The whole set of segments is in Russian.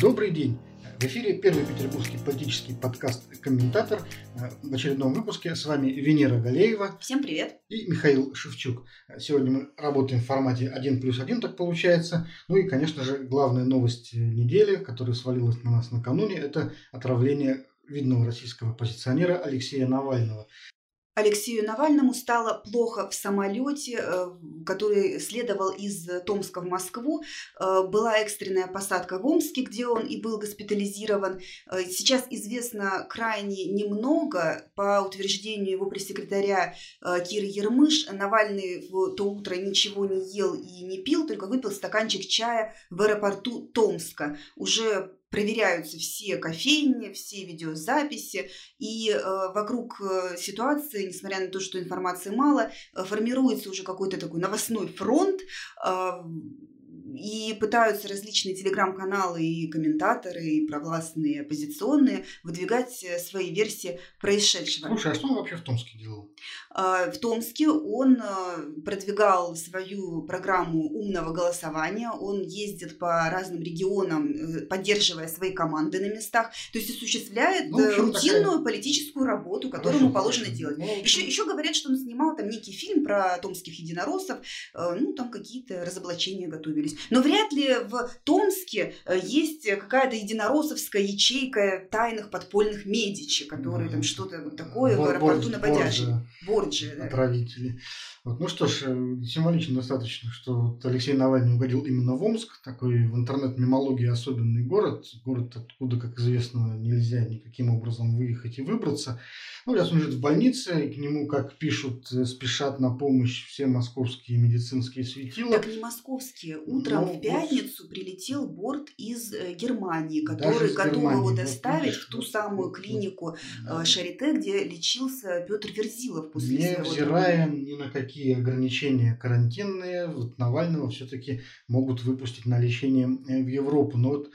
Добрый день! В эфире первый петербургский политический подкаст «Комментатор». В очередном выпуске с вами Венера Галеева. Всем привет! И Михаил Шевчук. Сегодня мы работаем в формате 1 плюс 1, так получается. Ну и, конечно же, главная новость недели, которая свалилась на нас накануне, это отравление видного российского оппозиционера Алексея Навального. Алексею Навальному стало плохо в самолете, э, который следовал из Томска в Москву. Э, была экстренная посадка в Омске, где он и был госпитализирован. Э, сейчас известно крайне немного. По утверждению его пресс-секретаря Киры Ермыш, Навальный в то утро ничего не ел и не пил, только выпил стаканчик чая в аэропорту Томска. Уже проверяются все кофейни, все видеозаписи, и э, вокруг э, ситуации, несмотря на то, что информации мало, э, формируется уже какой-то такой новостной фронт, э, и пытаются различные телеграм-каналы и комментаторы, и провластные, и оппозиционные выдвигать э, свои версии происшедшего. Слушай, а что он вообще в Томске делал? А, в Томске он э, продвигал свою программу умного голосования, он ездит по разным регионам, э, поддерживая свои команды на местах, то есть осуществляет ну, рутинную такая... политическую работу, которую ему положено делать. Ну, еще, еще говорят, что он снимал там некий фильм про томских единороссов, ну там какие-то разоблачения готовились. Но вряд ли в Томске э, есть какая-то единороссовская ячейка тайных подпольных медичи, которые там что-то такое в аэропорту на Бодяжи. Да. Отравители. Вот, ну что ж, э, символично достаточно, что вот Алексей Навальный угодил именно в Омск, такой в интернет-мемологии особенный город, город, откуда, как известно, нельзя никаким образом выехать и выбраться. Ну, сейчас он живет в больнице, и к нему, как пишут, э, спешат на помощь все московские медицинские светила. Так не московские. Утром ну, в пятницу вот... прилетел борт из э, Германии, который готов его доставить вот, в ту самую клинику да. Шарите, где лечился Петр Верзилов после Не взирая ни на какие ограничения карантинные вот Навального все-таки могут выпустить на лечение э, в Европу. Но вот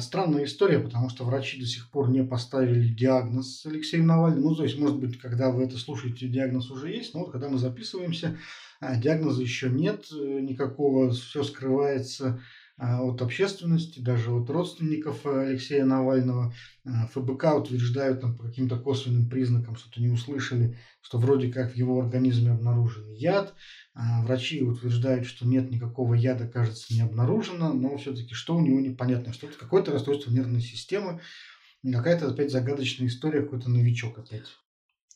странная история, потому что врачи до сих пор не поставили диагноз Алексею Навальному. Ну, то есть, может быть, когда вы это слушаете, диагноз уже есть, но вот когда мы записываемся, а, диагноза еще нет э, никакого, все скрывается а, от общественности, даже от родственников Алексея Навального. А, ФБК утверждают там, по каким-то косвенным признакам, что-то не услышали, что вроде как в его организме обнаружен яд. А, врачи утверждают, что нет никакого яда, кажется, не обнаружено, но все-таки что у него непонятно, что-то какое-то расстройство нервной системы, какая-то опять загадочная история, какой-то новичок опять.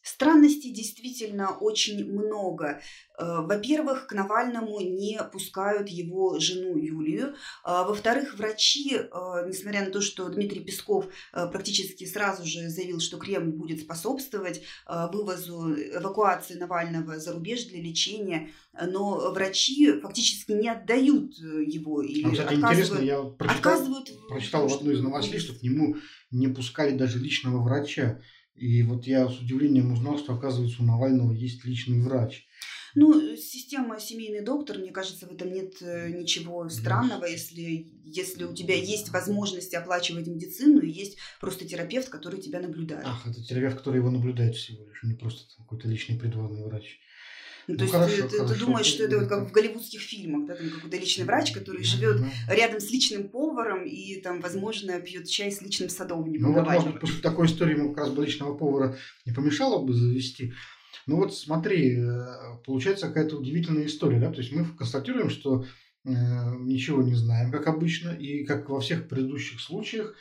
Странностей действительно очень много. Э, во-первых, к Навальному не пускают его жену Юлию. А, во-вторых, врачи, э, несмотря на то, что Дмитрий Песков э, практически сразу же заявил, что Кремль будет способствовать вывозу эвакуации Навального за рубеж для лечения, но врачи фактически не отдают его. И а, кстати, интересно, я прочитал, отказывают прочитал в одной из новостей, что к нему не пускали даже личного врача. И вот я с удивлением узнал, что, оказывается, у Навального есть личный врач. Ну, система семейный доктор, мне кажется, в этом нет э, ничего странного, если, если у тебя есть возможность оплачивать медицину, и есть просто терапевт, который тебя наблюдает. Ах, это терапевт, который его наблюдает всего лишь, а не просто какой-то личный придворный врач. Ну, то ну, есть хорошо, ты, хорошо, ты думаешь, что это вот как в голливудских фильмах, да, там какой-то личный врач, который живет да. рядом с личным поваром и там, возможно, пьет чай с личным садовником. Ну, вот, может после такой истории ему как раз бы личного повара не помешало бы завести. Ну вот смотри, э, получается какая-то удивительная история, да, то есть мы констатируем, что э, ничего не знаем, как обычно, и как во всех предыдущих случаях,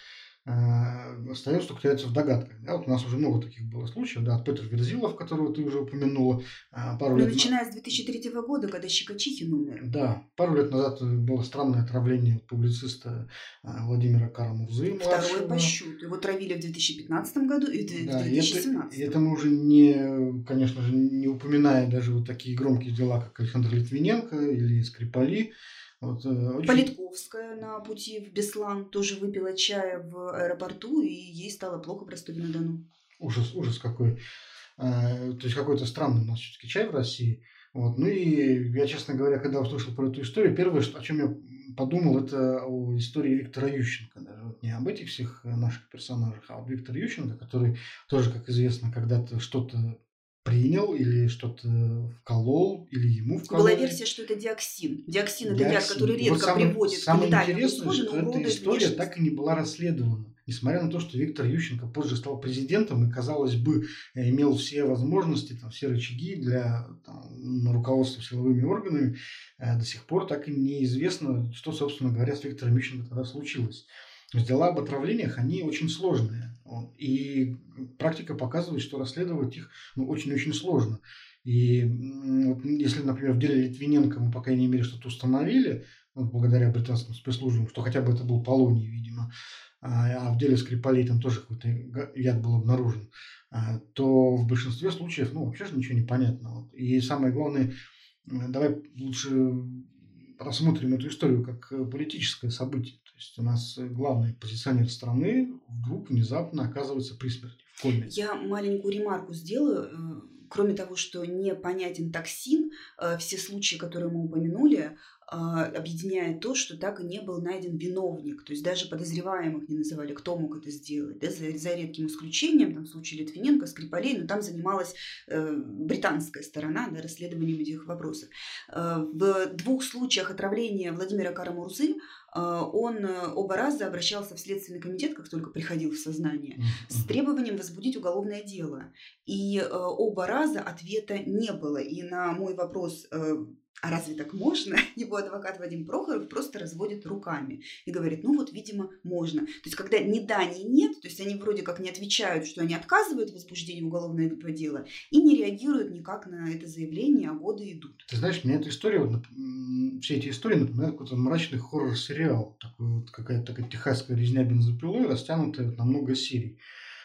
остается только теряться в догадках. Да, вот у нас уже много таких было случаев, да, от Петр Верзилов, которого ты уже упомянула. Э, пару ну, лет начиная с 2003 года, когда Щекочихин умер. Да, пару лет назад было странное отравление публициста э, Владимира Карамурзы. Второе по счету. Его травили в 2015 году и в да, 2017. И это, и это мы уже не, конечно же, не упоминая даже вот такие громкие дела, как Александр Литвиненко или Скрипали, вот, э, очень... Политковская на пути в Беслан тоже выпила чая в аэропорту, и ей стало плохо в Ростове-на-Дону. Ужас, ужас какой. А, то есть какой-то странный у нас все-таки чай в России. Вот. Ну и я, честно говоря, когда услышал про эту историю, первое, о чем я подумал, это о истории Виктора Ющенко. Даже вот не об этих всех наших персонажах, а об Викторе Ющенко, который тоже, как известно, когда-то что-то принял или что-то вколол, или ему вкололи. Была версия, что это диоксин. Диоксин – это яд, который редко вот самое, приводит самое к летальному исходу, что эта история внешность. так и не была расследована. Несмотря на то, что Виктор Ющенко позже стал президентом и, казалось бы, имел все возможности, там, все рычаги для там, руководства силовыми органами, э, до сих пор так и неизвестно, что, собственно говоря, с Виктором Ющенко тогда случилось. Дела об отравлениях, они очень сложные. И практика показывает, что расследовать их ну, очень-очень сложно. И вот, если, например, в деле Литвиненко мы, по крайней мере, что-то установили, ну, благодаря британским спецслужбам, что хотя бы это был полоний, видимо, а, а в деле Скрипалей там тоже какой-то яд был обнаружен, а, то в большинстве случаев, ну, вообще же ничего не понятно. И самое главное, давай лучше рассмотрим эту историю как политическое событие. Есть у нас главный позиционер страны вдруг внезапно оказывается при смерти в коме. Я маленькую ремарку сделаю. Э, кроме того, что непонятен токсин, э, все случаи, которые мы упомянули, объединяет то, что так и не был найден виновник. То есть даже подозреваемых не называли, кто мог это сделать. Да, за, за редким исключением, там в случае Литвиненко, Скрипалей, но там занималась э, британская сторона да, расследованием этих вопросов. Э, в двух случаях отравления Владимира Карамурзы э, он э, оба раза обращался в Следственный комитет, как только приходил в сознание, с требованием возбудить уголовное дело. И э, оба раза ответа не было. И на мой вопрос, э, а разве так можно? Его адвокат Вадим Прохоров просто разводит руками и говорит, ну вот, видимо, можно. То есть, когда ни да, ни нет, то есть они вроде как не отвечают, что они отказывают в возбуждении уголовного дела и не реагируют никак на это заявление, а годы идут. Ты знаешь, мне эта история, вот, все эти истории напоминают какой-то мрачный хоррор-сериал. Такой вот, какая-то такая техасская резня бензопилой, растянутая на много серий.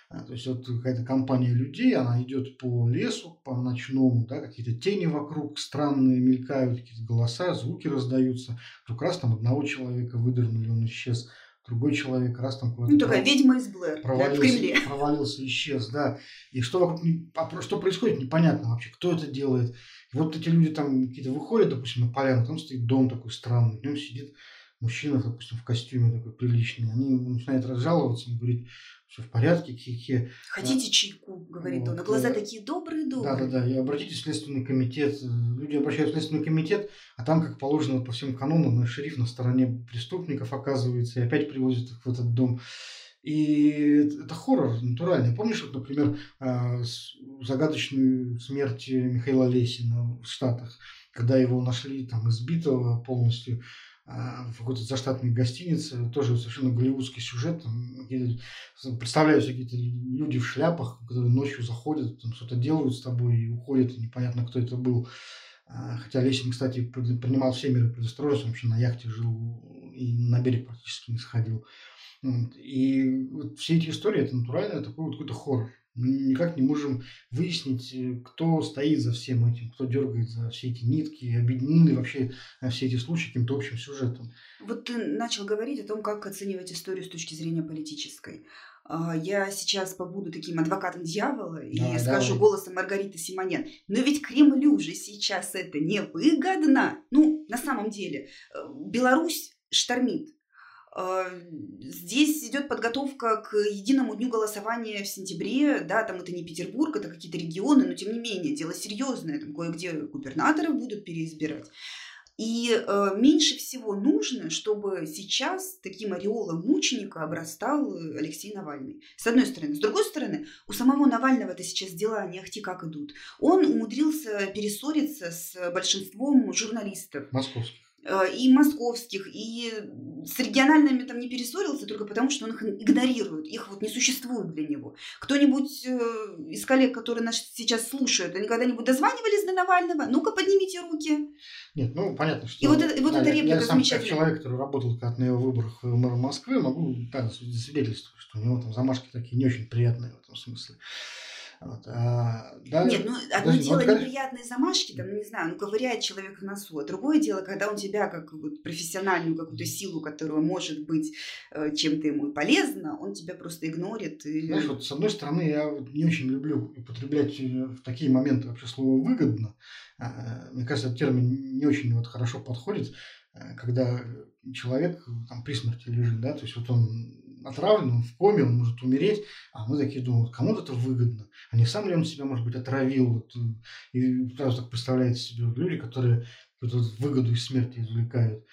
А, то есть вот какая-то компания людей, она идет по лесу, по ночному, да, какие-то тени вокруг странные мелькают, какие-то голоса, звуки раздаются. Вдруг раз там одного человека выдернули, он исчез. Другой человек раз там куда-то... Ну, такая ведьма из Блэр, провалился, да, в Кремле. Провалился, исчез, да. И что вокруг, а что происходит, непонятно вообще, кто это делает. И вот эти люди там какие-то выходят, допустим, на поляну, там стоит дом такой странный, в нем сидит мужчина, допустим, в костюме такой приличный. Они начинают разжаловаться, он говорит, все в порядке, хихи. Хотите чайку, говорит вот. он, а глаза такие добрые-добрые. Да-да-да, и обратитесь в Следственный комитет. Люди обращаются в Следственный комитет, а там, как положено по всем канонам, шериф на стороне преступников оказывается, и опять привозят их в этот дом. И это хоррор натуральный. Помнишь, вот, например, а, загадочную смерть Михаила Лесина в Штатах, когда его нашли там избитого полностью, в какой-то заштатной гостинице, тоже совершенно голливудский сюжет. Там, представляются какие-то люди в шляпах, которые ночью заходят, там что-то делают с тобой и уходят, и непонятно, кто это был. А, хотя Лесин, кстати, принимал все меры предосторожности, вообще на яхте жил и на берег практически не сходил. И вот все эти истории, это натурально такой вот какой-то хоррор. Мы никак не можем выяснить, э, кто стоит за всем этим, кто дергает за все эти нитки, объединены вообще э, все эти случаи каким-то общим сюжетом. Вот ты начал говорить о том, как оценивать историю с точки зрения политической. А, я сейчас побуду таким адвокатом дьявола и да, скажу давай. голосом Маргариты Симонян. Но ведь Кремлю же сейчас это невыгодно. Ну, на самом деле, э, Беларусь штормит здесь идет подготовка к единому дню голосования в сентябре. Да, там это не Петербург, это какие-то регионы, но тем не менее, дело серьезное. Там кое-где губернаторов будут переизбирать. И э, меньше всего нужно, чтобы сейчас таким ореолом мученика обрастал Алексей Навальный. С одной стороны. С другой стороны, у самого Навального-то сейчас дела не ахти как идут. Он умудрился перессориться с большинством журналистов. Московских. Э, и московских, и с региональными там не перессорился только потому, что он их игнорирует, их вот не существует для него. Кто-нибудь э, из коллег, которые нас сейчас слушают, они когда-нибудь дозванивались до Навального? Ну-ка, поднимите руки. Нет, ну понятно, что... И вот, это, вот да, эта реплика я сам, как человек, который работал как на его выборах мэра Москвы, могу да, свидетельствовать, что у него там замашки такие не очень приятные в этом смысле. Вот, а, да, Нет, ну одно даже, дело вот, неприятные замашки, там, ну, не знаю, ну ковыряет человек в носу, а другое дело, когда он тебя как вот, профессиональную какую-то силу, которая может быть э, чем-то ему полезна, он тебя просто игнорит. И... Знаешь, вот с одной стороны, я вот не очень люблю употреблять э, в такие моменты вообще слово «выгодно». А, мне кажется, этот термин не очень вот хорошо подходит, э, когда человек там при смерти лежит, да, то есть вот он отравлен, он в коме, он может умереть, а мы такие думаем, кому-то это выгодно, а не сам ли он себя, может быть, отравил, вот, и сразу так представляете себе люди, которые какую-то выгоду из смерти извлекают.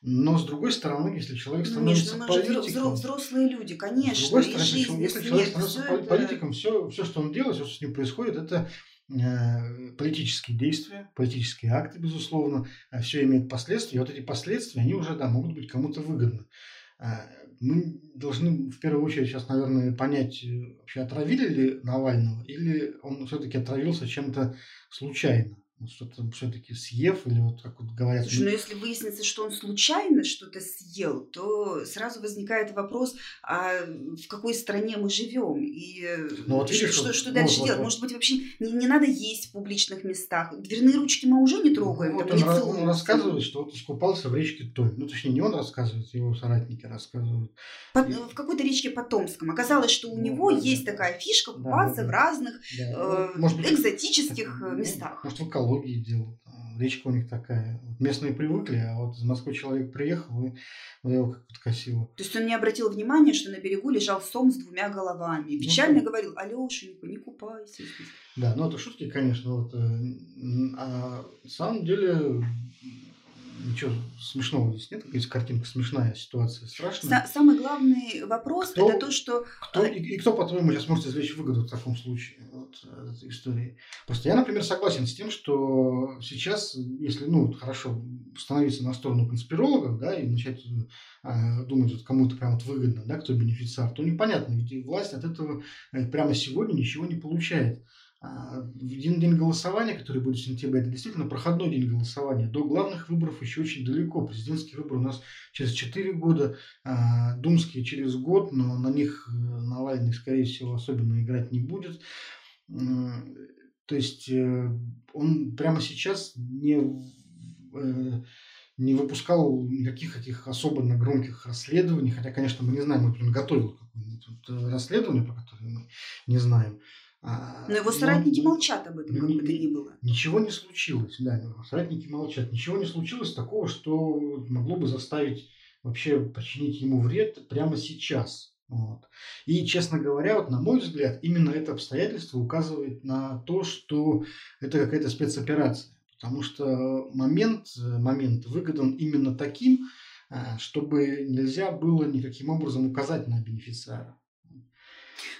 Но с другой стороны, если человек ну, становится ну, политиком... взрослые люди, конечно. С другой стороны, жизнь, если человек становится все политиком, это... все, все, что он делает, все, что с ним происходит, это э, политические действия, политические акты, безусловно, э, все имеет последствия. И вот эти последствия, они уже, да, могут быть кому-то выгодны. Э, мы должны в первую очередь сейчас, наверное, понять, вообще отравили ли Навального, или он все-таки отравился чем-то случайно что-то все-таки съев, или вот как вот говорят... Слушай, ну если выяснится, что он случайно что-то съел, то сразу возникает вопрос, а в какой стране мы живем? И ну, вот видишь, что, что, ну, дальше вот, делать? Вот, Может быть, вообще не, не надо есть в публичных местах? Дверные ручки мы уже не трогаем, ну, вот он, не он рассказывает, что вот искупался в речке Той. Ну, точнее, не он рассказывает, его соратники рассказывают. Под, и... В какой-то речке Потомском. Оказалось, что у ну, него да, есть да. такая фишка купаться да, да, в разных да. Э, Может быть, экзотических так, местах. Может, в экологии дело. Речка у них такая. Местные привыкли, а вот из Москвы человек приехал, и его как подкосило. То есть он не обратил внимания, что на берегу лежал сом с двумя головами. И печально ну, говорил, Алешенька, не купайся. Да, ну это шутки, конечно. Вот, э, а на самом деле ничего смешного здесь нет, есть картинка смешная, ситуация страшная. Самый главный вопрос кто, это то, что... Кто, и, и кто, по-твоему, сейчас может извлечь выгоду в таком случае вот, этой истории? Просто я, например, согласен с тем, что сейчас, если, ну, хорошо, становиться на сторону конспирологов, да, и начать э, думать, вот кому-то прям вот выгодно, да, кто бенефициар, то непонятно, ведь власть от этого э, прямо сегодня ничего не получает. А, один день голосования, который будет в сентябре, это действительно проходной день голосования. До главных выборов еще очень далеко. Президентские выборы у нас через 4 года, а, думские через год, но на них э, Навальный, скорее всего, особенно играть не будет. То есть э, он прямо сейчас не, э, не выпускал никаких таких особенно громких расследований, хотя, конечно, мы не знаем, он готовил какое-нибудь расследование, про которое мы не знаем. А, но его соратники но, молчат об этом, как бы то ни было. Ничего не случилось, да, соратники молчат. Ничего не случилось такого, что могло бы заставить вообще причинить ему вред прямо сейчас. Вот. И, честно говоря, вот на мой взгляд, именно это обстоятельство указывает на то, что это какая-то спецоперация. Потому что момент, момент выгодан именно таким, а, чтобы нельзя было никаким образом указать на бенефициара.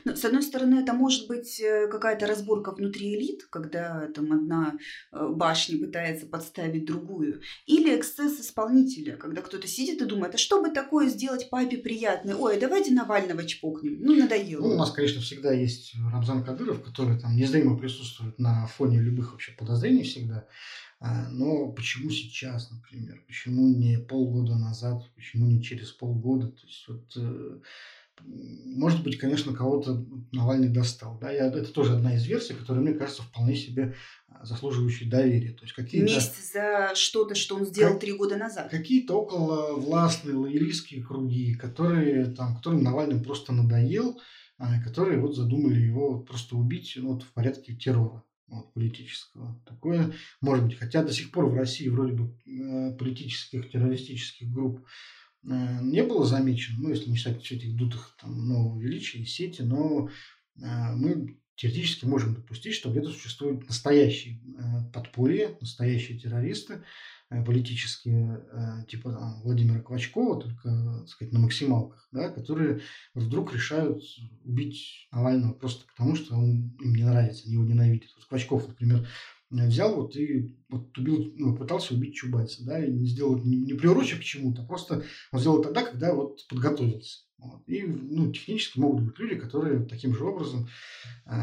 Ну, с одной стороны, это может быть э, какая-то разборка внутри элит, когда там одна э, башня пытается подставить другую, или эксцесс исполнителя, когда кто-то сидит и думает, а что бы такое сделать папе приятное? Ой, давайте Навального чпокнем. Ну, надоело. Ну, у нас, конечно, всегда есть Рамзан Кадыров, который там незримо присутствует на фоне любых вообще подозрений всегда. А, но почему сейчас, например? Почему не полгода назад? Почему не через полгода? То есть вот э, может быть, конечно, кого-то Навальный достал. Да? Я, это тоже одна из версий, которая, мне кажется, вполне себе а, заслуживающей доверия. То есть какие Месть за что-то, что он сделал как, три года назад. Какие-то около властные лоялистские круги, которые, там, которым Навальный просто надоел, а, которые вот задумали его просто убить ну, вот, в порядке террора вот, политического. Такое может быть. Хотя до сих пор в России вроде бы э, политических террористических групп не было замечено, ну, если не считать все этих дутых там, нового величия и сети, но э, мы теоретически можем допустить, что где-то существуют настоящие э, подполья, настоящие террористы, политические, типа там, Владимира Квачкова, только, так сказать, на максималках, да, которые вдруг решают убить Навального просто потому, что он им не нравится, они его ненавидят. Вот Квачков, например, взял вот и вот убил, ну, пытался убить Чубайса, да, и не сделал, не, не приурочив к чему-то, а просто он сделал тогда, когда вот подготовился. Вот. И, ну, технически могут быть люди, которые таким же образом э,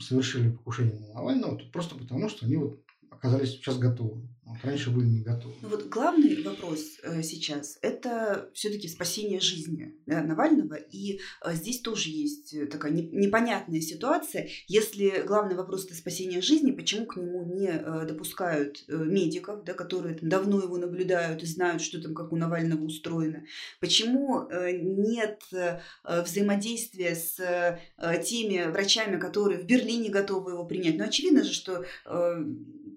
совершили покушение на Навального, просто потому, что они вот оказались сейчас готовы. Вот раньше были не готовы. Ну вот главный вопрос э, сейчас – это все-таки спасение жизни да, Навального. И э, здесь тоже есть э, такая не, непонятная ситуация. Если главный вопрос – это спасение жизни, почему к нему не допускают медиков, да, которые там, давно его наблюдают и знают, что там как у Навального устроено? Почему нет взаимодействия с теми врачами, которые в Берлине готовы его принять? Ну, очевидно же, что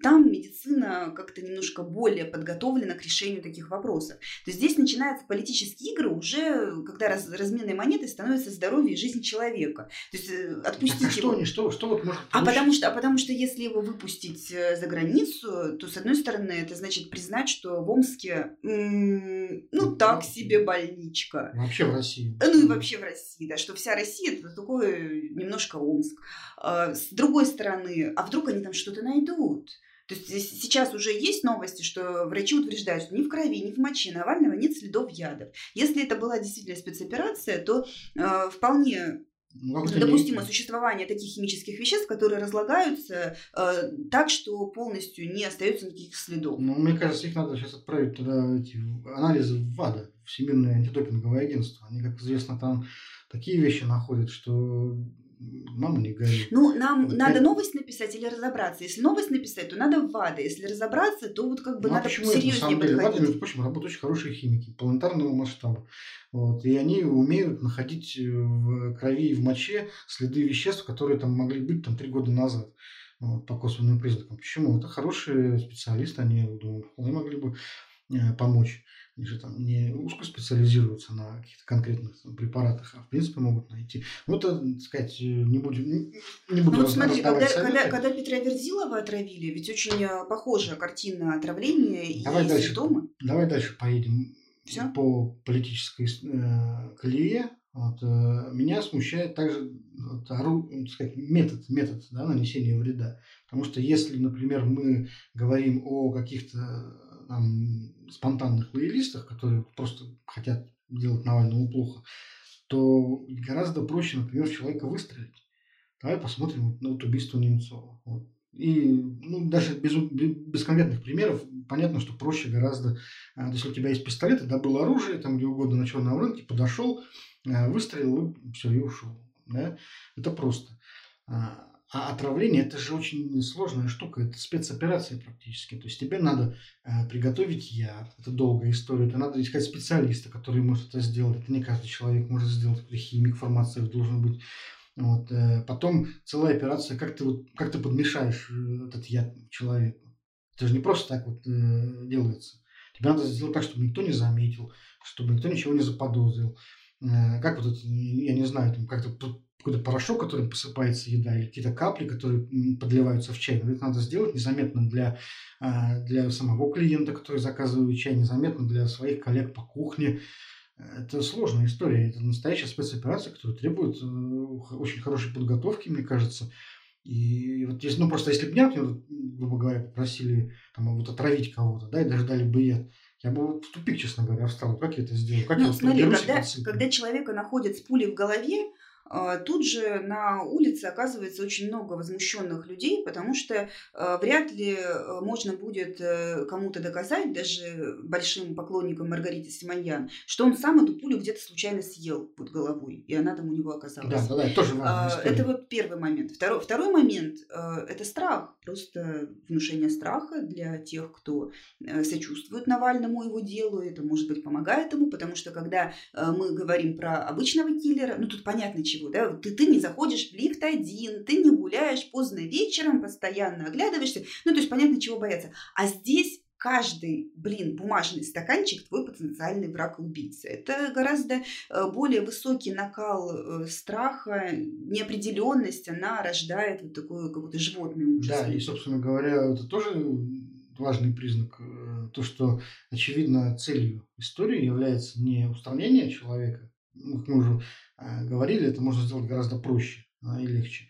там медицина как-то немножко более подготовлена к решению таких вопросов. То есть здесь начинаются политические игры уже, когда раз, разменной монетой становится здоровье и жизнь человека. То есть э, отпустить так, а его... Что, что, что вот может а потому, что, а потому что если его выпустить э, за границу, то, с одной стороны, это значит признать, что в Омске, м- ну, так себе больничка. Вообще в России. Ну и вообще в России, да, что вся Россия это такой немножко Омск. А, с другой стороны, а вдруг они там что-то найдут? То есть сейчас уже есть новости, что врачи утверждают, что ни в крови, ни в моче Навального нет следов ядов. Если это была действительно спецоперация, то э, вполне ну, допустимо существование таких химических веществ, которые разлагаются э, так, что полностью не остается никаких следов. Ну, мне кажется, их надо сейчас отправить туда, эти анализы в ВАДА, Всемирное антидопинговое агентство. Они, как известно, там такие вещи находят, что мама не горит. Ну, нам вот надо новость написать или разобраться. Если новость написать, то надо в ВАДА. Если разобраться, то вот как бы ну, а надо почему серьезнее это, на самом деле. ВАДА, между прочим, работают очень хорошие химики планетарного масштаба. Вот, и они умеют находить в крови и в моче следы веществ, которые там могли быть там три года назад вот, по косвенным признакам. Почему? Это хорошие специалисты, они, думаю, вполне могли бы э, помочь. Они же там не узко специализируются на каких-то конкретных там, препаратах, а в принципе могут найти. Ну, это, так сказать, не будем, не, буду ну, вот смотри, когда, когда, когда Петра Верзилова отравили, ведь очень э, похожая картина отравления давай и дальше, симптомы. Давай дальше поедем Все? по политической э, колее. Вот, э, меня смущает также вот, ору, сказать, метод, метод да, нанесения вреда. Потому что если, например, мы говорим о каких-то спонтанных лоялистах, которые просто хотят делать Навальному плохо, то гораздо проще, например, человека выстрелить. Давай посмотрим вот, на вот убийство Немцова. Вот. И ну, даже без, без конкретных примеров понятно, что проще гораздо, а, если у тебя есть пистолет, и добыл оружие, там где угодно на черном рынке, подошел, а, выстрелил, и все, и ушел. Да? Это просто. А, отравление это же очень сложная штука, это спецоперация практически. То есть тебе надо э, приготовить яд, это долгая история, это надо искать специалиста, который может это сделать. Это не каждый человек может сделать, это химик, фармацевт должен быть. Вот, э, потом целая операция, как ты, вот, как ты подмешаешь э, этот яд человеку. Это же не просто так вот э, делается. Тебе надо сделать так, чтобы никто не заметил, чтобы никто ничего не заподозрил. Э, как вот это, я не знаю, там как-то какой-то порошок, который посыпается еда, или какие-то капли, которые подливаются в чай. Но это надо сделать незаметно для, а, для самого клиента, который заказывает чай, незаметно для своих коллег по кухне. Это сложная история. Это настоящая спецоперация, которая требует э, очень хорошей подготовки, мне кажется. И вот если, ну просто если бы меня, грубо говоря, попросили там, вот отравить кого-то, да, и даже дали бы яд, я бы вот в тупик, честно говоря, встал. Как я это сделаю? Как ну, я смотри, когда, когда человека находят с пулей в голове, тут же на улице оказывается очень много возмущенных людей, потому что а, вряд ли а, можно будет э, кому-то доказать, даже большим поклонникам Маргариты Симоньян, что он сам эту пулю где-то случайно съел под головой, и она там у него оказалась. Да, да, тоже важно. Это вот первый момент. Второй, второй момент – это страх, просто внушение страха для тех, кто э, сочувствует Навальному его делу, это, может быть, помогает ему, потому что когда мы говорим про обычного киллера, ну, тут понятно, чего чего, да, ты, ты не заходишь в лифт один, ты не гуляешь поздно вечером, постоянно оглядываешься, ну, то есть понятно, чего бояться. А здесь каждый, блин, бумажный стаканчик твой потенциальный враг убийца. Это гораздо э, более высокий накал э, страха, неопределенность, она рождает вот такой какой-то животный ужас. Да, и, собственно говоря, это тоже важный признак, э, то, что, очевидно, целью истории является не устранение человека, ну, как мы уже говорили, это можно сделать гораздо проще и легче.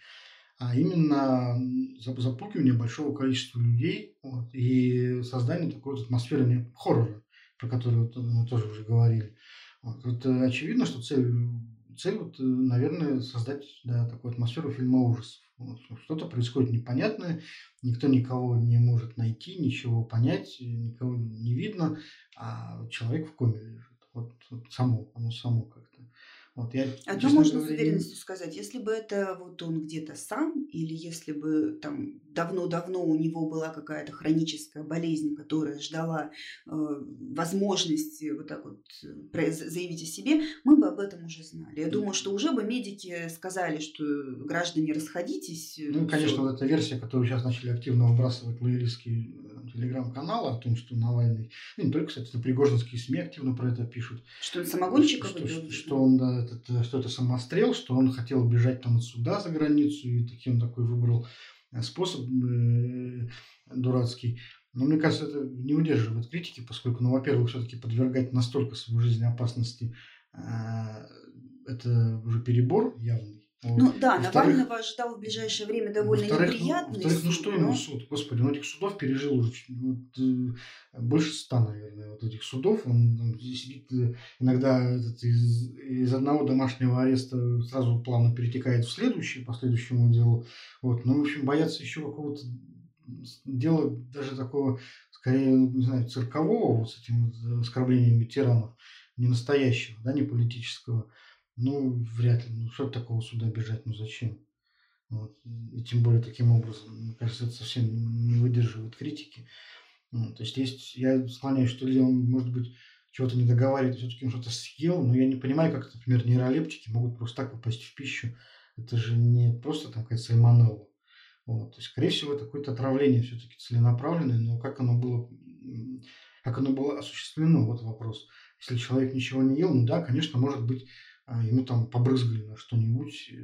А именно запугивание большого количества людей вот, и создание такой вот атмосферы хоррора, про который вот мы тоже уже говорили. Вот, вот э, очевидно, что цель, цель вот, э, наверное, создать да, такую атмосферу фильма ужасов. Вот, что-то происходит непонятное, никто никого не может найти, ничего понять, никого не видно, а человек в коме лежит. Вот, вот само, оно само как-то. Вот я, Одно можно говоря, с уверенностью сказать, если бы это вот он где-то сам, или если бы там давно-давно у него была какая-то хроническая болезнь, которая ждала э, возможности вот так вот э, заявить о себе, мы бы об этом уже знали. Я думаю, что уже бы медики сказали, что граждане расходитесь. Ну, и, конечно, вот эта версия, которую сейчас начали активно выбрасывать лоялистские телеграм-каналы о том, что Навальный, ну, не только, кстати, пригожинские СМИ активно про это пишут. Что он самогонщиков что, что, что он, да, этот, э, что это самострел, что он хотел бежать там отсюда за границу, и таким такой выбрал э, способ э, дурацкий. Но мне кажется, это не удерживает критики, поскольку, ну, во-первых, все-таки подвергать настолько свою жизнь опасности э, это уже перебор явный. Ну да, Навального ожидал в ближайшее время довольно неприятный ну, суд. Ну что ему суд? Господи, он этих судов пережил уже вот, э, больше ста, наверное, вот этих судов. Он, он сидит э, иногда этот, из, из одного домашнего ареста сразу плавно перетекает в следующий, по следующему делу. Вот. Ну, в общем, боятся еще какого-то дела даже такого, скорее, ну, не знаю, циркового, вот с этим вот оскорблением ветеранов, не настоящего, да, не политического. Ну, вряд ли. Ну, что такого сюда бежать? Ну, зачем? Вот. И тем более таким образом. Мне кажется, это совсем не выдерживает критики. Ну, то есть, есть, я склоняюсь, что ли, он, может быть, чего-то не договаривает, все-таки он что-то съел, но я не понимаю, как, например, нейролептики могут просто так попасть в пищу. Это же не просто там какая-то сальмонелла. Вот. То есть, скорее всего, это какое-то отравление все-таки целенаправленное, но как оно было, как оно было осуществлено, вот вопрос. Если человек ничего не ел, ну да, конечно, может быть, ему там побрызгали на что-нибудь. Э,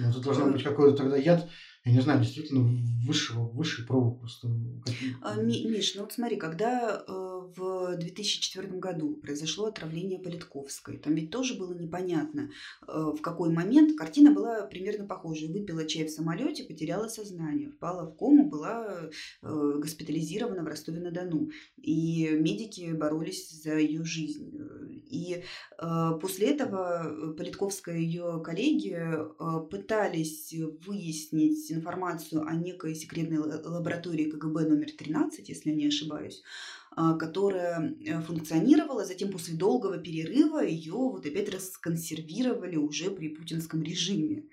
ну, это должно быть какой-то тогда яд, я не знаю, действительно высшего, высшей пробы просто. А, Миш, ну вот смотри, когда э, в 2004 году произошло отравление Политковской, там ведь тоже было непонятно, э, в какой момент. Картина была примерно похожая. Выпила чай в самолете, потеряла сознание, впала в кому, была э, госпитализирована в Ростове-на-Дону. И медики боролись за ее жизнь. И после этого Политковская и ее коллеги пытались выяснить информацию о некой секретной лаборатории КГБ номер 13, если я не ошибаюсь, которая э, функционировала, затем после долгого перерыва ее вот опять расконсервировали уже при путинском режиме.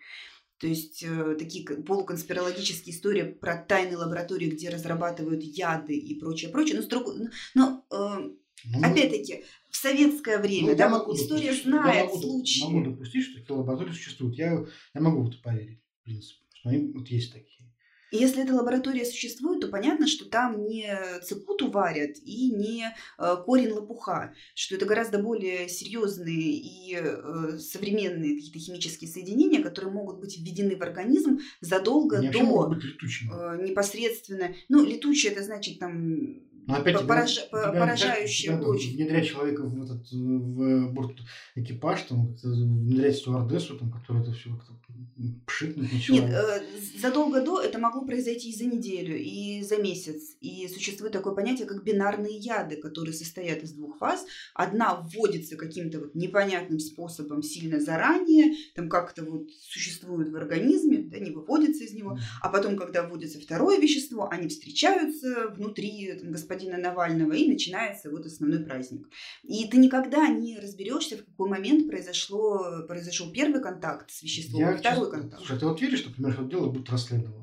То есть э, такие полуконспирологические истории про тайные лаборатории, где разрабатывают яды и прочее, прочее. Но, строго, но э, ну, опять-таки, в советское время, ну, да, могу история допустить, знает могу, случаи. Могу допустить, что такие лаборатории существуют. Я, я могу в это поверить, в принципе. Что они вот есть такие. И если эта лаборатория существует, то понятно, что там не цикуту варят и не э, корень лопуха, что это гораздо более серьезные и э, современные какие-то химические соединения, которые могут быть введены в организм задолго Они до э, непосредственно. Ну, летучие это значит там но ну, опять пораж... тебя, поражающая тебя, дочь. Внедрять человека в этот в борт экипаж, там, внедрять стюардессу, там, которая это все как-то пшикнуть на Нет, э, задолго до это могло произойти и за неделю, и за месяц. И существует такое понятие, как бинарные яды, которые состоят из двух фаз. Одна вводится каким-то вот непонятным способом сильно заранее, там как-то вот существует в организме, да, не выводится из него. А потом, когда вводится второе вещество, они встречаются внутри там, господина Навального, и начинается вот основной праздник. И ты никогда не разберешься, в какой момент произошло, произошел первый контакт с веществом, Я, второй честно, контакт. Слушай, ты вот веришь, что, например, что дело будет расследовано?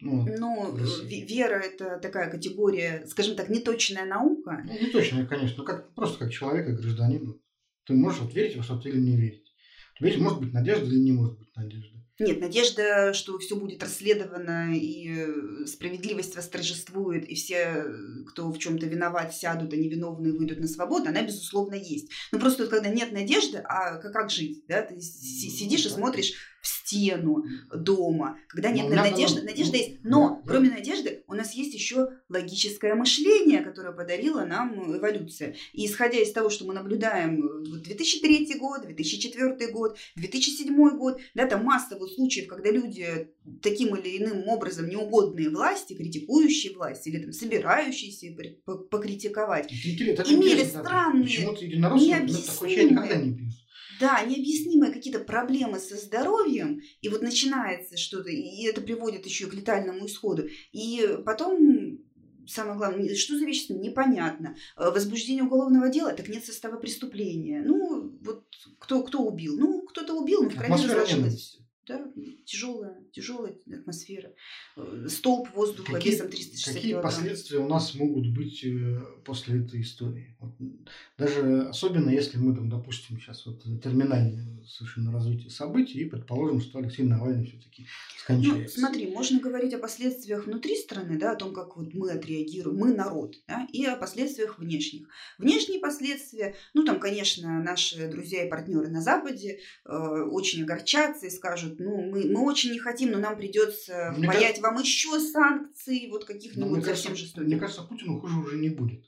Ну, ну вера это такая категория, скажем так, неточная наука. Ну, неточная, конечно, но как, просто как человек, как гражданин. Ты можешь вот верить во что-то или не верить. Тебя может быть надежда или не может быть надежда. Нет, надежда, что все будет расследовано и справедливость восторжествует, и все, кто в чем-то виноват, сядут, а невиновные выйдут на свободу, она, безусловно, есть. Но просто вот когда нет надежды, а как, как жить? Да? Ты сидишь и смотришь в стену дома, когда нет ну, надежды, надежда есть. Но кроме надежды у нас есть еще логическое мышление, которое подарила нам эволюция. И исходя из того, что мы наблюдаем 2003 э, год, 2004 год, 2007 год, да, там масса случаев, когда люди таким или иным образом неугодные власти, критикующие власть или там собирающиеся покритиковать, имели странные, необъяснимые, да, необъяснимые какие-то проблемы со здоровьем, и вот начинается что-то, и это приводит еще к летальному исходу. И потом самое главное, что за вещество, непонятно. Э, возбуждение уголовного дела, так нет состава преступления. Ну, вот кто, кто убил? Ну, кто-то убил, но в крови разложилось все да, тяжелая, тяжелая атмосфера, э, столб воздуха какие, весом 360 Какие килограмм. последствия у нас могут быть э, после этой истории? Вот, даже особенно если мы там, допустим, сейчас вот терминальное совершенно развитие событий и предположим, что Алексей Навальный все-таки ну, скончается. Ну, смотри, можно говорить о последствиях внутри страны, да, о том, как вот мы отреагируем, мы народ, да, и о последствиях внешних. Внешние последствия, ну там, конечно, наши друзья и партнеры на Западе э, очень огорчатся и скажут, ну, мы, мы очень не хотим, но нам придется мне впаять кажется, вам еще санкций, вот каких-нибудь совсем жестоких. Мне кажется, Путину хуже уже не будет.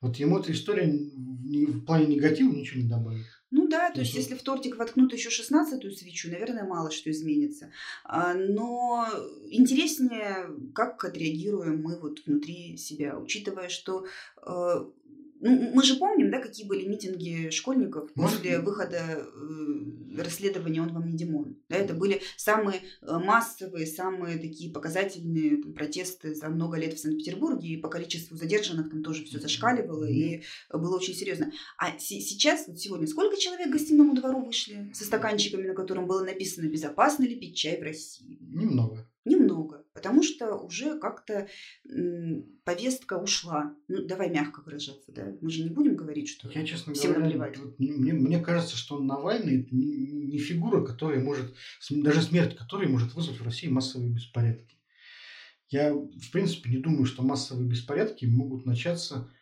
Вот ему эта история в плане негатива ничего не добавит. Ну да, то есть если в тортик воткнут еще шестнадцатую свечу, наверное, мало что изменится. А, но интереснее, как отреагируем мы вот внутри себя, учитывая, что э, ну, мы же помним, да, какие были митинги школьников после Может... выхода э, расследования «Он вам не Димон». Да, это были самые э, массовые, самые такие показательные там, протесты за много лет в Санкт-Петербурге, и по количеству задержанных там тоже все зашкаливало, и было очень серьезно. А сейчас, вот сегодня, сколько человек к гостиному двору вышли со стаканчиками, на котором было написано «Безопасно ли пить чай в России»? Немного. Немного, потому что уже как-то повестка ушла. Ну, давай мягко выражаться, да. Мы же не будем говорить, что Я, честно всем говоря, наплевать. Вот, мне, мне кажется, что Навальный это не, не фигура, которая может, даже смерть которой может вызвать в России массовые беспорядки. Я, в принципе, не думаю, что массовые беспорядки могут начаться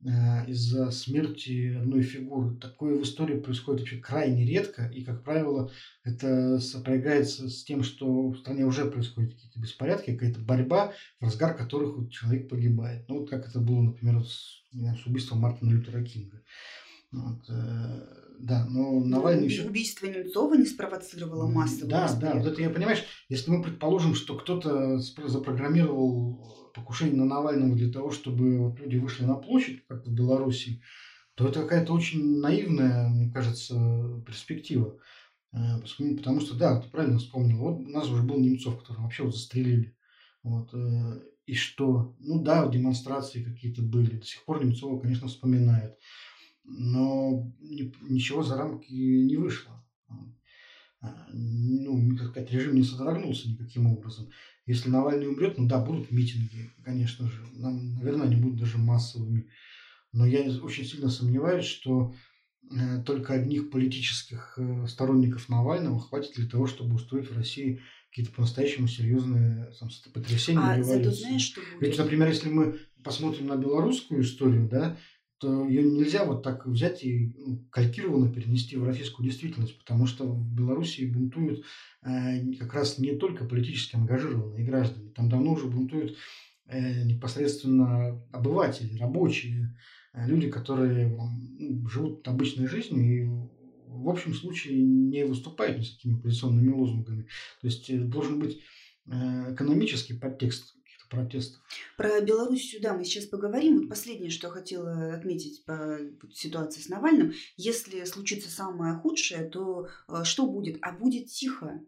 из-за смерти одной фигуры. Такое в истории происходит вообще крайне редко, и, как правило, это сопрягается с тем, что в стране уже происходят какие-то беспорядки, какая-то борьба, в разгар которых вот человек погибает. Ну, вот как это было, например, с, с убийством Мартина Лютера Кинга. Вот, э, да, но Навальный ну, все... Убийство Немцова не спровоцировало массовое Да, да, вот это я понимаешь, если мы предположим, что кто-то запрограммировал покушение на Навального для того, чтобы вот люди вышли на площадь, как в Беларуси, то это какая-то очень наивная, мне кажется, перспектива. Э, потому что, да, ты правильно вспомнил, вот у нас уже был Немцов, которого вообще вот застрелили. Вот, э, и что? Ну да, демонстрации какие-то были. До сих пор Немцова, конечно, вспоминают но ничего за рамки не вышло. А, ну, как сказать, режим не содрогнулся никаким образом. Если Навальный умрет, ну да, будут митинги, конечно же. Нам, наверное, они будут даже массовыми. Но я очень сильно сомневаюсь, что э, только одних политических э, сторонников Навального хватит для того, чтобы устроить в России какие-то по-настоящему серьезные там, потрясения. А зато знаешь, что будет? Ведь, например, если мы посмотрим на белорусскую историю, да, ее нельзя вот так взять и ну, калькированно перенести в российскую действительность, потому что в Беларуси бунтуют э, как раз не только политически ангажированные граждане, там давно уже бунтуют э, непосредственно обыватели, рабочие, э, люди, которые живут обычной жизнью и в общем случае не выступают ни с какими оппозиционными лозунгами. То есть должен быть экономический подтекст протестов. Про Белоруссию, да, мы сейчас поговорим. Вот последнее, что я хотела отметить по ситуации с Навальным. Если случится самое худшее, то э, что будет? А будет тихо.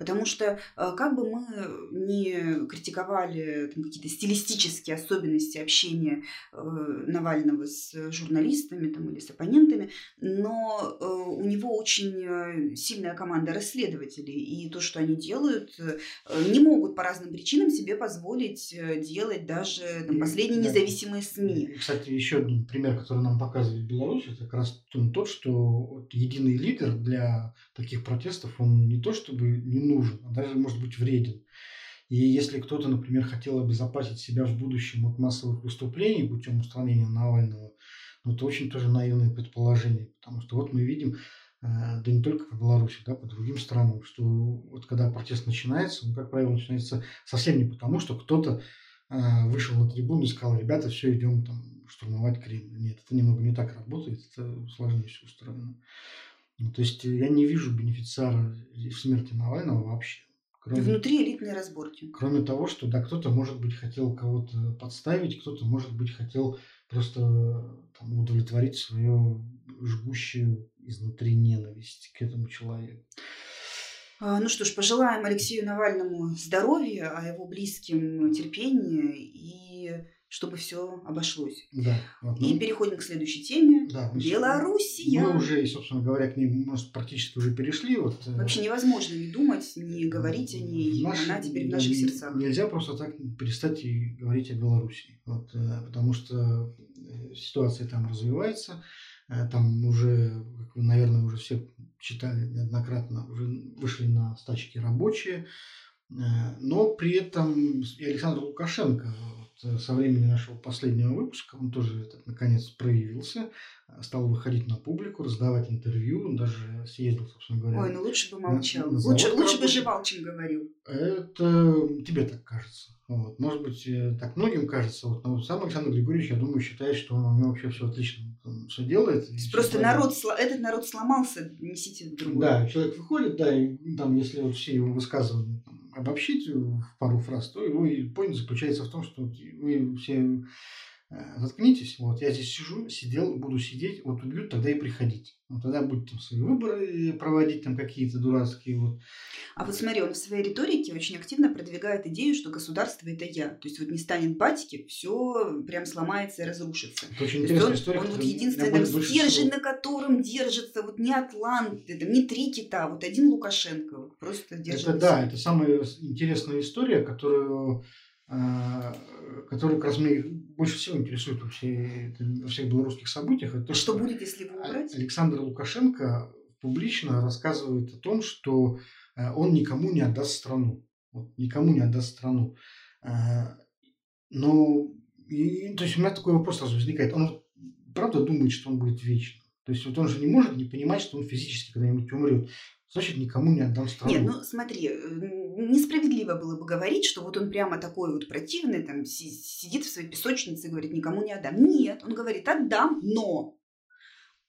Потому что э, как бы мы не критиковали какие-то стилистические особенности общения э, Навального с журналистами там, или с оппонентами, но э, у него очень сильная команда расследователей, и то, что они делают, не могут по разным причинам себе позволить делать даже там, последние да. независимые СМИ. И, кстати, еще один пример, который нам показывает Беларусь, это как раз тот, что вот единый лидер для таких протестов, он не то чтобы не нужен, а даже может быть вреден. И если кто-то, например, хотел обезопасить себя в будущем от массовых выступлений путем устранения Навального, ну, это очень тоже наивное предположение, потому что вот мы видим, э, да не только по Беларуси, да, по другим странам, что вот когда протест начинается, он, как правило, начинается совсем не потому, что кто-то э, вышел на трибуну и сказал, ребята, все, идем там штурмовать Кремль. Нет, это немного не так работает, это сложнее все устроено. Ну, то есть я не вижу бенефициара в смерти Навального вообще. Кроме, Внутри элитной разборки. Кроме того, что да, кто-то, может быть, хотел кого-то подставить, кто-то, может быть, хотел просто там, удовлетворить свою жгущую изнутри ненависть к этому человеку. А, ну что ж, пожелаем Алексею Навальному здоровья, а его близким терпения и чтобы все обошлось. Да. Вот, И ну, переходим к следующей теме. да, мы Белоруссия. Мы уже, собственно говоря, к ней, может, практически уже перешли. Вот, э, Вообще невозможно не думать, не говорить о ней. наш- Она теперь в наших сердцах. Нельзя просто так перестать и говорить о Беларуси. Вот, э, потому что э, ситуация там развивается. Там уже, как вы, наверное, уже все читали неоднократно, уже вышли на стачки рабочие. Но при этом и Александр Лукашенко со времени нашего последнего выпуска, он тоже так, наконец проявился, э, стал выходить на публику, раздавать интервью, он даже съездил, собственно говоря, Ой, ну лучше бы молчал. на лучше, завод лучше бы жевал, чем говорил. Это тебе так кажется. Вот. Может быть, э, так многим кажется. Вот. Но сам Александр Григорьевич, я думаю, считает, что он у него вообще все отлично все делает. Просто народ, сло- этот народ сломался, несите другой. Да, человек выходит, да, и там, если вот все его высказывания обобщить в пару фраз, то его и point заключается в том, что вы все заткнитесь, вот я здесь сижу, сидел, буду сидеть, вот убьют, тогда и приходите. Вот тогда будете там свои выборы проводить там какие-то дурацкие, вот. А вот смотри, он в своей риторике очень активно продвигает идею, что государство это я. То есть вот не станет батики, все прям сломается и разрушится. Это очень То интересная он, история. он вот единственный стержень, на котором держится вот не Атланты, там, не три кита, вот один Лукашенко вот просто держит. Это да, это самая интересная история, которую, а, которая как раз меня больше всего интересует во, всей- во всех белорусских событиях. Это то, Что будет, если его А- убрать? Александр Лукашенко публично рассказывает о том, что э, он никому не отдаст страну. Вот, никому не отдаст страну. А, Но, и- то есть у меня такой вопрос сразу возникает. Он правда думает, что он будет вечно? То есть вот он же не может не понимать, что он физически когда-нибудь умрет. Значит, никому не отдам страну. Нет, ну смотри, несправедливо было бы говорить, что вот он прямо такой вот противный, там си- сидит в своей песочнице и говорит, никому не отдам. Нет, он говорит, отдам, но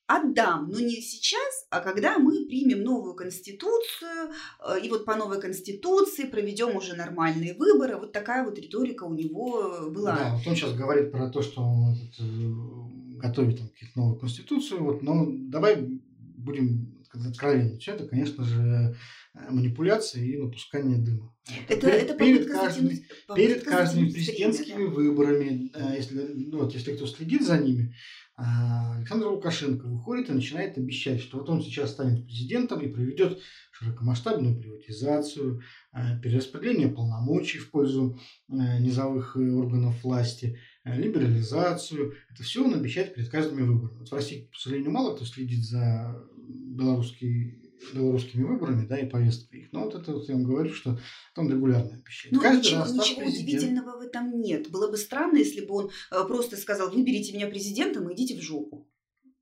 отдам, но не сейчас, а когда мы примем новую конституцию, э, и вот по новой конституции проведем уже нормальные выборы. Вот такая вот риторика у него была. Да, вот он сейчас говорит про то, что он этот, э, готовит там какую-то новую конституцию. Вот, но давай будем Все это, конечно же, э, манипуляция и напускание дыма. Это, Перед- это перед каждыми- Перед каждыми президентскими да. выборами, э, если, ну, вот, если кто следит за ними, а, Александр Лукашенко выходит и начинает обещать, что вот он сейчас станет президентом и проведет широкомасштабную приватизацию, э, перераспределение полномочий в пользу низовых органов власти, либерализацию. Это все он обещает перед каждыми выборами. Вот в России, к сожалению, мало кто следит за белорусский, белорусскими выборами да, и повесткой их. Но вот это вот я вам говорю, что там регулярно обещает. Ну, Каждый ничего, раз ничего президентом- удивительного в этом нет. Было бы странно, если бы он э, просто сказал, выберите меня президентом и идите в жопу.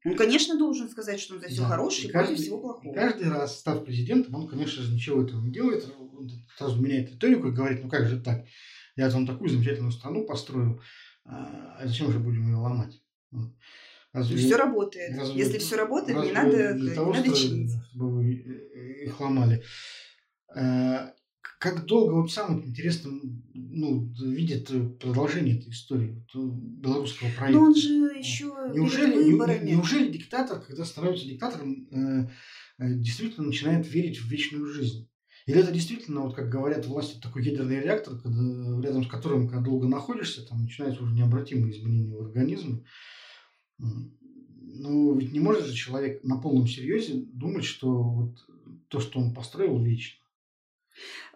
Он, конечно, должен сказать, что он за все Да. хорошее и И каждый- против всего И плохого. каждый раз, став президентом, он, конечно же, ничего этого не делает. Он сразу меняет риторику и говорит, ну как же так? Я там такую замечательную страну построил, а зачем же будем ее ломать? Вот. Разве- все работает. разве- Если все работает, не разве надо, для не того надо строили, чинить. чтобы вы э, их ломали. Э, Как долго, вот самое интересное, ну, видит э, продолжение этой истории вот, у белорусского проекта? Но он же еще Неужели, перед не- выборами. неужели диктатор, когда становится диктатором, э, э, действительно начинает верить в вечную жизнь? Или это действительно, вот как говорят власти, такой ядерный реактор, когда, рядом с которым, когда долго находишься, там начинаются уже необратимые изменения в организме. Ну, ведь не может же человек на полном серьезе думать, что вот то, что он построил, вечно.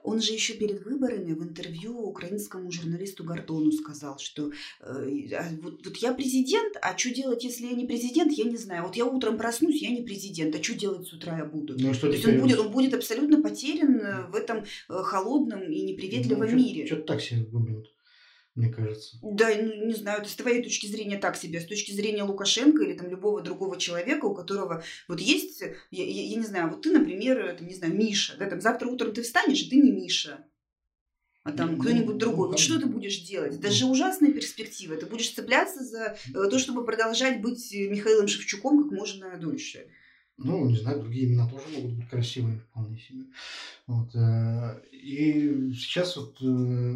Он же еще перед выборами в интервью украинскому журналисту Гордону сказал, что э, а вот, вот я президент, а что делать, если я не президент, я не знаю. Вот я утром проснусь, я не президент, а что делать с утра я буду? Ну, что То есть он будет, он будет абсолютно потерян э, в этом э, холодном и неприветливом Ну, мире. Что-то так себе аргумент, мне кажется. Да, ну, не знаю, это с твоей точки зрения так себе, с точки зрения Лукашенко или там любого другого человека, у которого вот есть, я, я- я не знаю, вот ты, например, э, там, не знаю, Миша, да, там завтра утром ты встанешь, и ты не Миша, а там Ну, кто-нибудь ну, другой. Вот там- что ты будешь делать? Это ну. же ужасная перспектива. Ты будешь цепляться за э, то, чтобы продолжать быть э, Михаилом Шевчуком как можно дольше. Ну, не знаю, другие имена тоже могут быть красивые вполне себе. Вот, э, и сейчас вот э,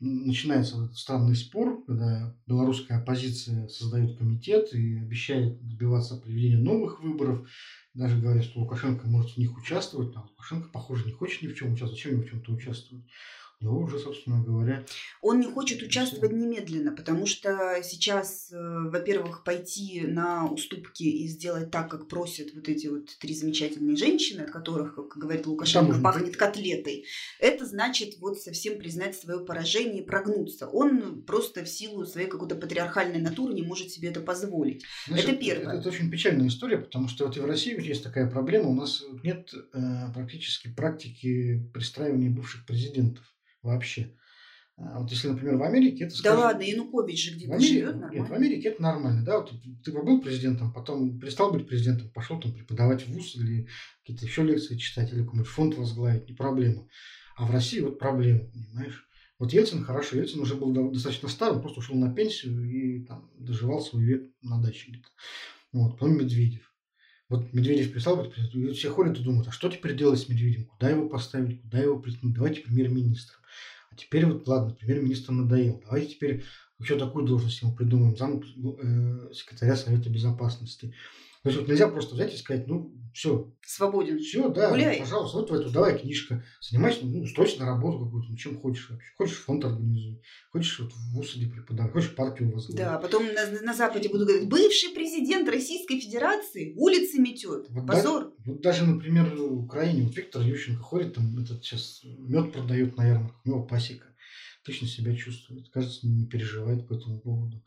начинается этот странный спор, когда белорусская оппозиция создает комитет и обещает добиваться проведения новых выборов. Даже говорят, что Лукашенко может в них участвовать. А Лукашенко, похоже, не хочет ни в чем участвовать. Зачем ему в чем-то участвовать? Его уже, собственно говоря... Он не хочет участвовать немедленно, потому что сейчас, э, во-первых, пойти на уступки и сделать так, как просят вот эти вот три замечательные женщины, от которых, как говорит Лукашенко, Там пахнет котлетой, это значит вот совсем признать свое поражение и прогнуться. Он просто в силу своей какой-то патриархальной натуры не может себе это позволить. Значит, это первое. Это, это очень печальная история, потому что вот и в России есть такая проблема, у нас нет э, практически практики пристраивания бывших президентов вообще. А вот если, например, в Америке это... Да ладно, Янукович же где-то живет нормально. Нет, в Америке это нормально, да, вот ты был президентом, потом перестал быть президентом, пошел там преподавать в ВУЗ или какие-то еще лекции читать, или какой-нибудь фонд возглавить, не проблема. А в России вот проблема, понимаешь? Вот Ельцин хорошо, Ельцин уже был достаточно старым, просто ушел на пенсию и там доживал свой век на даче где-то. Вот, потом Медведев. Вот Медведев прислал, и все ходят и думают, а что теперь делать с Медведем? Куда его поставить? Куда его приткнуть? Давайте премьер-министром. А теперь вот, ладно, премьер-министр надоел. Давайте теперь еще такую должность ему придумаем. Зам э, секретаря Совета Безопасности. То есть вот нельзя просто взять и сказать, ну, все. Свободен. Все, да, Гуляй. пожалуйста, вот в эту, давай книжка, занимайся, ну, стройся на работу какую-то, ну, чем хочешь вообще. Хочешь фонд организуй, хочешь вот в ВУЗ иди преподавай, хочешь партию возглавить. Да, потом на, на Западе будут говорить, бывший президент Российской Федерации улицы метет. Вот Позор. Да, вот даже, например, в Украине, вот Виктор Ющенко ходит, там этот сейчас мед продает на ярмарках, у него пасека. Отлично себя чувствует, кажется, не переживает по этому поводу.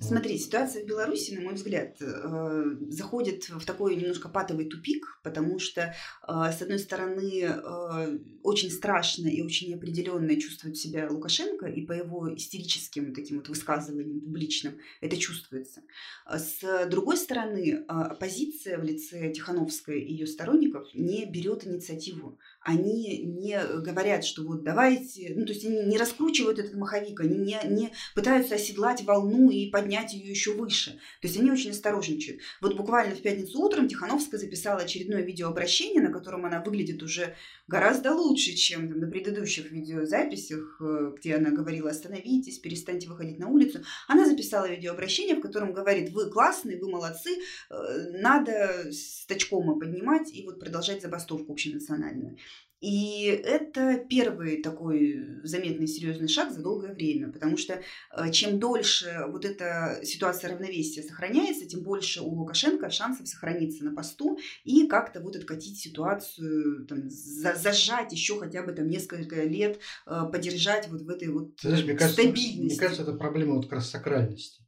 Смотри, ситуация в Беларуси, на мой взгляд, э, заходит в такой немножко патовый тупик, потому что, э, с одной стороны, э, очень страшно и очень неопределенно чувствует себя Лукашенко, и по его истерическим таким вот высказываниям публичным это чувствуется. С другой стороны, оппозиция в лице Тихановской и ее сторонников не берет инициативу. Они не говорят, что вот давайте, ну то есть они не раскручивают этот маховик, они не, не пытаются оседлать волну и поднять поднять ее еще выше. То есть они очень осторожничают. Вот буквально в пятницу утром Тихановская записала очередное видеообращение, на котором она выглядит уже гораздо лучше, чем на предыдущих видеозаписях, э, где она говорила «остановитесь, перестаньте выходить на улицу». Она записала видеообращение, в котором говорит «вы классные, вы молодцы, э, надо с тачкома поднимать и вот продолжать забастовку общенациональную». И это первый такой заметный серьезный шаг за долгое время, потому что э, чем дольше вот эта ситуация равновесия сохраняется, тем больше у Лукашенко шансов сохраниться на посту и как-то вот откатить ситуацию, там, за, зажать еще хотя бы там несколько лет, э, поддержать вот в этой вот Знаешь, мне кажется, стабильности. Мне кажется, это проблема вот как раз сакральности.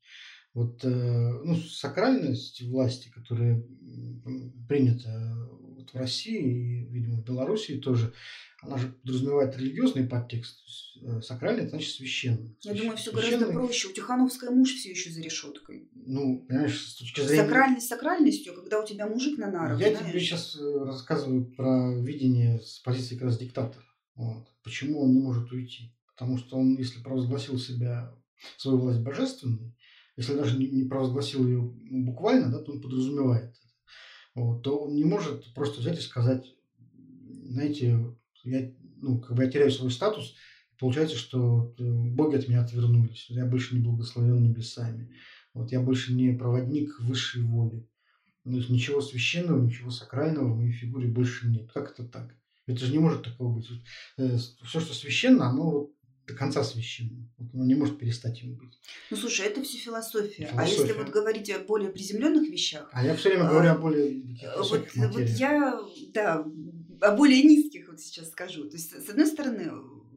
Вот, э, ну, сакральность власти, которая принята вот в России и, видимо, в Белоруссии тоже, она же подразумевает религиозный подтекст. Э, сакральный, это значит священный. Я думаю, все гораздо проще. У Тихановской муж все еще за решеткой. Ну, понимаешь, с точки зрения... Сакральность сакральностью, когда у тебя мужик на нарах, Я знаешь? тебе сейчас э, рассказываю про видение с позиции как раз диктатора. Вот. Почему он не может уйти? Потому что он, если провозгласил себя, свою власть божественной, если даже не провозгласил ее буквально, да, то он подразумевает вот, то он не может просто взять и сказать, знаете, я, ну, как бы я теряю свой статус, получается, что э, боги от меня отвернулись, я больше не благословен небесами, вот, я больше не проводник высшей воли. То есть ничего священного, ничего сакрального в моей фигуре больше нет. Как это так? Это же не может такого быть. Э, Все, что священно, оно до конца священным. Вот оно не может перестать им быть. Ну слушай, это все философия. философия. А если вот говорить о более приземленных вещах. А я все время говорю а, о более вот, вот я, да, о более низких вот сейчас скажу. То есть, с одной стороны,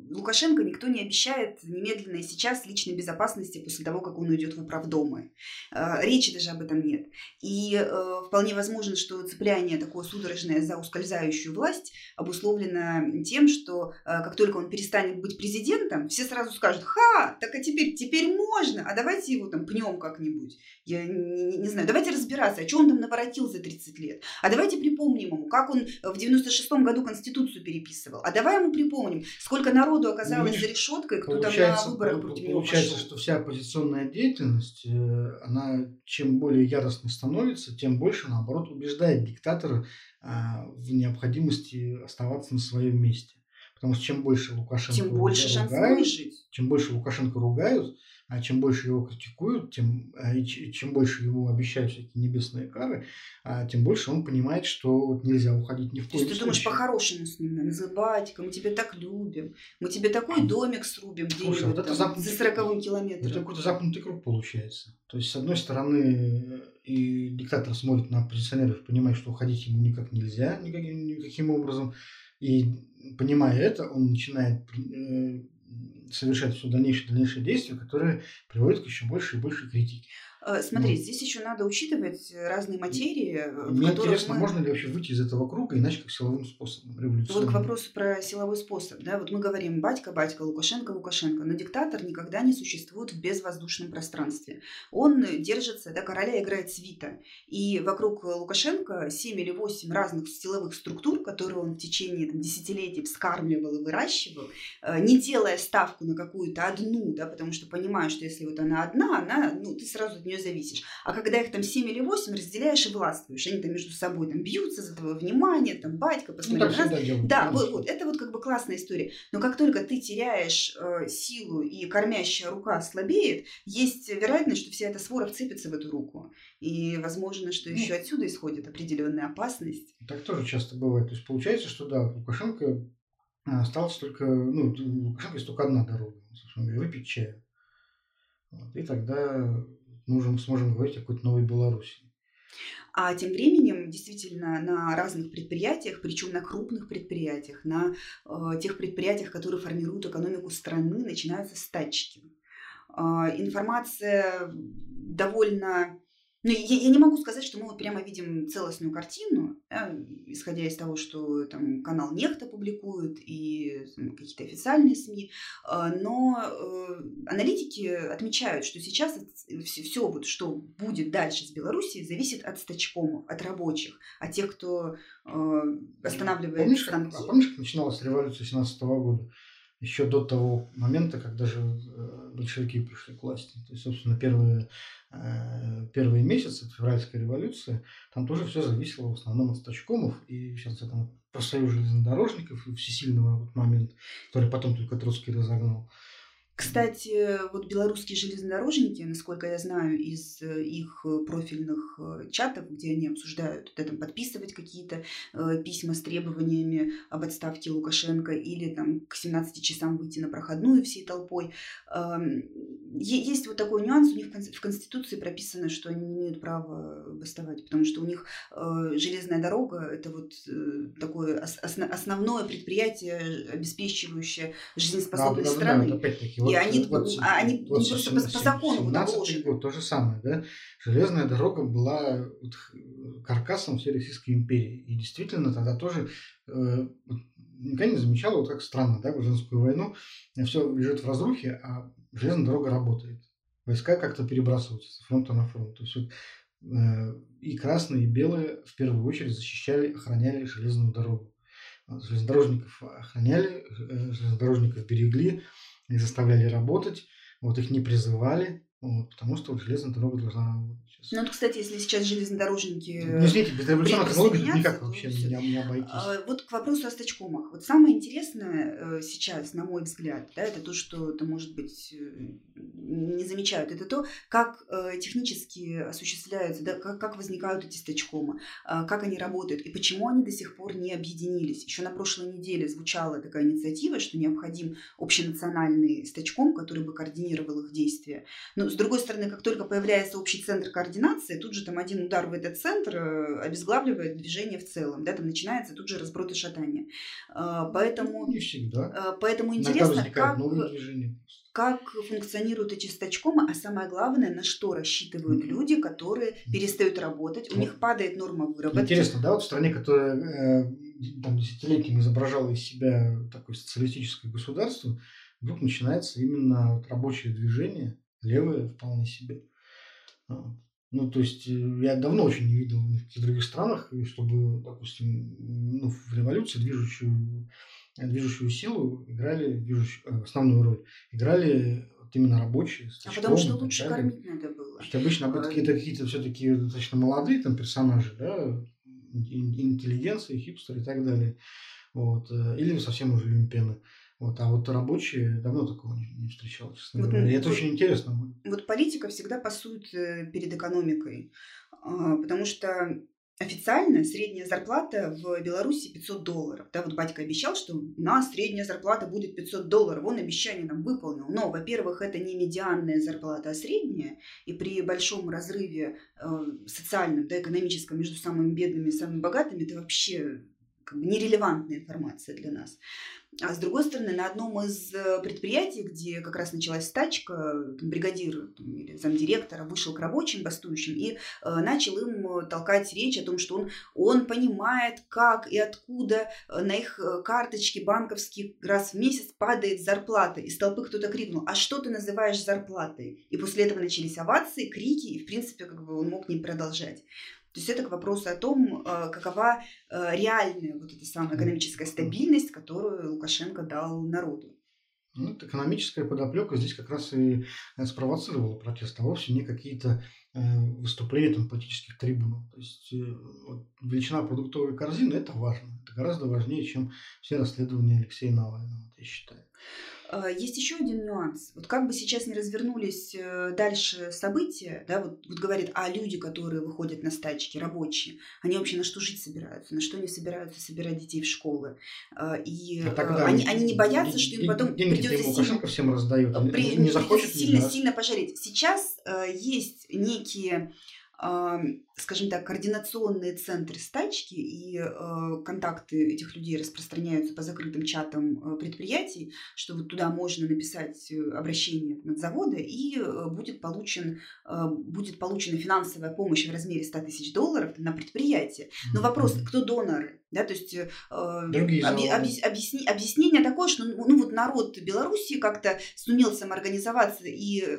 Лукашенко никто не обещает немедленно и сейчас личной безопасности после того, как он уйдет в управдомы. Э, речи даже об этом нет. И э, вполне возможно, что цепляние такое судорожное за ускользающую власть обусловлено тем, что э, как только он перестанет быть президентом, все сразу скажут, ха, так а теперь, теперь можно, а давайте его там пнем как-нибудь. Я не, не, знаю, давайте разбираться, а что он там наворотил за 30 лет. А давайте припомним ему, как он в 96-м году Конституцию переписывал. А давай ему припомним, сколько народу народу оказалось ну, за решеткой, кто там на выборах против него Получается, пошел. что вся оппозиционная деятельность, э, она чем более яростной становится, тем больше, наоборот, убеждает диктатора а, в необходимости оставаться на своем месте. Потому что чем больше Лукашенко тем больше ругают, выжить. чем больше Лукашенко ругают, а чем больше его критикуют, тем, а, и чем больше ему обещают всякие небесные кары, а, тем больше он понимает, что вот нельзя уходить ни в коем То есть ты думаешь по-хорошему с ним, называть, мы тебя так любим, мы тебе такой домик срубим где-нибудь вот это там, за 40 километром. Это какой-то запнутый круг получается. То есть, с одной стороны, и диктатор смотрит на оппозиционеров, понимает, что уходить ему никак нельзя, никаким, никаким образом, и понимая это, он начинает э, совершать все дальнейшие, дальнейшие действия, которые приводят к еще больше и больше критики. Э, смотри, ну, здесь еще надо учитывать разные материи. Э, мне интересно, мы... можно ли вообще выйти из этого круга, иначе как силовым способом революционным? Вот к вопросу про силовой способ. Да? Вот мы говорим батька, батька, Лукашенко, Лукашенко. Но диктатор никогда не существует в безвоздушном пространстве. Он держится, да, короля играет свита. И вокруг Лукашенко 7 или 8 разных силовых структур, которые он в течение там, десятилетий вскармливал и выращивал, э, не делая ставку на какую-то одну, да, потому что понимаю, что если вот она одна, она, ну, ты сразу от нее зависишь. А когда их там 7 или 8 разделяешь и властвуешь, они там между собой там бьются за твое внимание, там батька, посмотри ну. Делают, да, вот, вот, это вот как бы классная история. Но как только ты теряешь э, силу и кормящая рука слабеет, есть вероятность, что вся эта свора вцепится в эту руку. И возможно, что еще ну, отсюда исходит определенная опасность. Так тоже часто бывает. То есть получается, что да, Лукашенко осталось только, ну, Лукашенко есть только одна дорога, собственно говоря, выпить чая. Вот, и тогда мы уже сможем говорить о какой-то новой Беларуси. А тем временем действительно на разных предприятиях, причем на крупных предприятиях, на э, тех предприятиях, которые формируют экономику страны, начинаются стачки. Э, информация довольно ну, я, я не могу сказать, что мы вот прямо видим целостную картину, да, исходя из того, что там канал Нехта публикует и какие-то официальные СМИ, а, но э, аналитики отмечают, что сейчас все, все вот, что будет дальше с Белоруссией, зависит от стачкомов, от рабочих, от тех, кто э, останавливает помнишь, станки. Как, а помнишь, как начиналась революция 17 года? Еще до того момента, когда же э, большевики пришли к власти. То есть, собственно, первые, э, первые месяцы февральской революции, там тоже все зависело в основном от стачкомов и сейчас это профсоюз железнодорожников и всесильного вот момент, который потом только Троцкий разогнал. Кстати, вот белорусские железнодорожники, насколько я знаю из э, их э, профильных э, чатов, где они обсуждают, да, там, подписывать какие-то э, письма с требованиями об отставке Лукашенко или там к 17 часам выйти на проходную всей толпой. Э, есть вот такой нюанс, у них в Конституции прописано, что они не имеют права бастовать, потому что у них э, железная дорога – это вот э, такое ос- основное предприятие, обеспечивающее жизнеспособность да, страны. Да, и вот, они, вот, а они вот, просто 17, по, по закону 17 год, то же самое, да? Железная дорога была вот каркасом всей Российской империи. И действительно тогда тоже э, никогда не замечала, вот как странно, да, гражданскую войну, все лежит в разрухе, а железная дорога работает. Войска как-то перебрасываются с фронта на фронт. То есть вот, э, и красные, и белые в первую очередь защищали, охраняли железную дорогу. Железнодорожников охраняли, э, железнодорожников берегли, их заставляли работать, вот их не призывали, вот, потому что железная дорога должна работать. Ну, вот, кстати, если сейчас железнодорожники... Ну, извините, без революционных технологий никак вообще не, не обойтись. А, вот к вопросу о стачкомах. Вот самое интересное э, сейчас, на мой взгляд, да, это то, что, это, может быть, э, не замечают, это то, как э, технически осуществляются, да, как, как возникают эти стачкомы, а, как они работают и почему они до сих пор не объединились. Еще на прошлой неделе звучала такая инициатива, что необходим общенациональный стачком, который бы координировал их действия. Но, с другой стороны, как только появляется общий центр координации, тут же там один удар в этот центр э, обезглавливает движение в целом, да, там начинается тут же разброд и шатание. А, поэтому, Не всегда. А, поэтому интересно, как, как функционируют эти стачкомы, а самое главное, на что рассчитывают mm-hmm. люди, которые перестают работать, у них падает норма выработки. Интересно, да, вот в стране, которая э, там, десятилетиями изображала из себя такое социалистическое государство, вдруг начинается именно вот рабочее движение, левое вполне себе. Ну, то есть, э, я давно очень не видел в каких других странах, чтобы, допустим, ну, в революции движущую, движущую силу играли, движущую, э, основную роль, играли вот именно рабочие. А потому что лучше далее. кормить надо было. То обычно а... какие-то, какие-то все-таки достаточно молодые там персонажи, да, интеллигенция, хипстеры и так далее. Вот. Э, или совсем уже люмпены. Вот, а вот рабочие давно такого не, не встречал, честно вот, говоря. И это вот, очень интересно. Вот политика всегда пасует э, перед экономикой, а, потому что Официально средняя зарплата в Беларуси 500 долларов. Да, вот батька обещал, что у нас средняя зарплата будет 500 долларов. Он обещание нам выполнил. Но, во-первых, это не медианная зарплата, а средняя. И при большом разрыве э, социальном, да, экономическом между самыми бедными и самыми богатыми, это вообще как бы нерелевантная информация для нас. А с другой стороны, на одном из э, предприятий, где как раз началась стачка, бригадир или замдиректора вышел к рабочим бастующим и э, начал им э, толкать речь о том, что он, он понимает, как и откуда на их карточке банковские раз в месяц падает зарплата. Из толпы кто-то крикнул, а что ты называешь зарплатой? И после этого начались овации, крики, и в принципе как бы он мог не продолжать. То есть это к вопросу о том, э, какова э, реальная вот эта самая экономическая стабильность, которую Лукашенко дал народу. Ну, вот экономическая подоплека здесь как раз и э, спровоцировала протест, а вовсе не какие-то выступления там, политических трибунов. То есть вот, величина продуктовой корзины – это важно. Это гораздо важнее, чем все расследования Алексея Навального, я считаю. А, есть еще один нюанс. Вот как бы сейчас не развернулись э, дальше события, да, вот, вот говорят, а люди, которые выходят на стачки, рабочие, они вообще на что жить собираются, на что они собираются собирать детей в школы. А, и а тогда они, они не боятся, что им потом придется сильно, всем раздают. При, не захочет сильно, сильно пожалеть. Сейчас э, есть некие скажем так, координационные центры стачки и э, контакты этих людей распространяются по закрытым чатам э, предприятий, что вот туда можно написать э, обращение от завода и э, будет, получен, будет получена финансовая помощь в размере 100 тысяч долларов на предприятие. Но вопрос, кто доноры? Да, то есть э, объ, объяс, объясни, объяснение такое, что ну, ну вот народ Беларуси как-то сумел самоорганизоваться и э,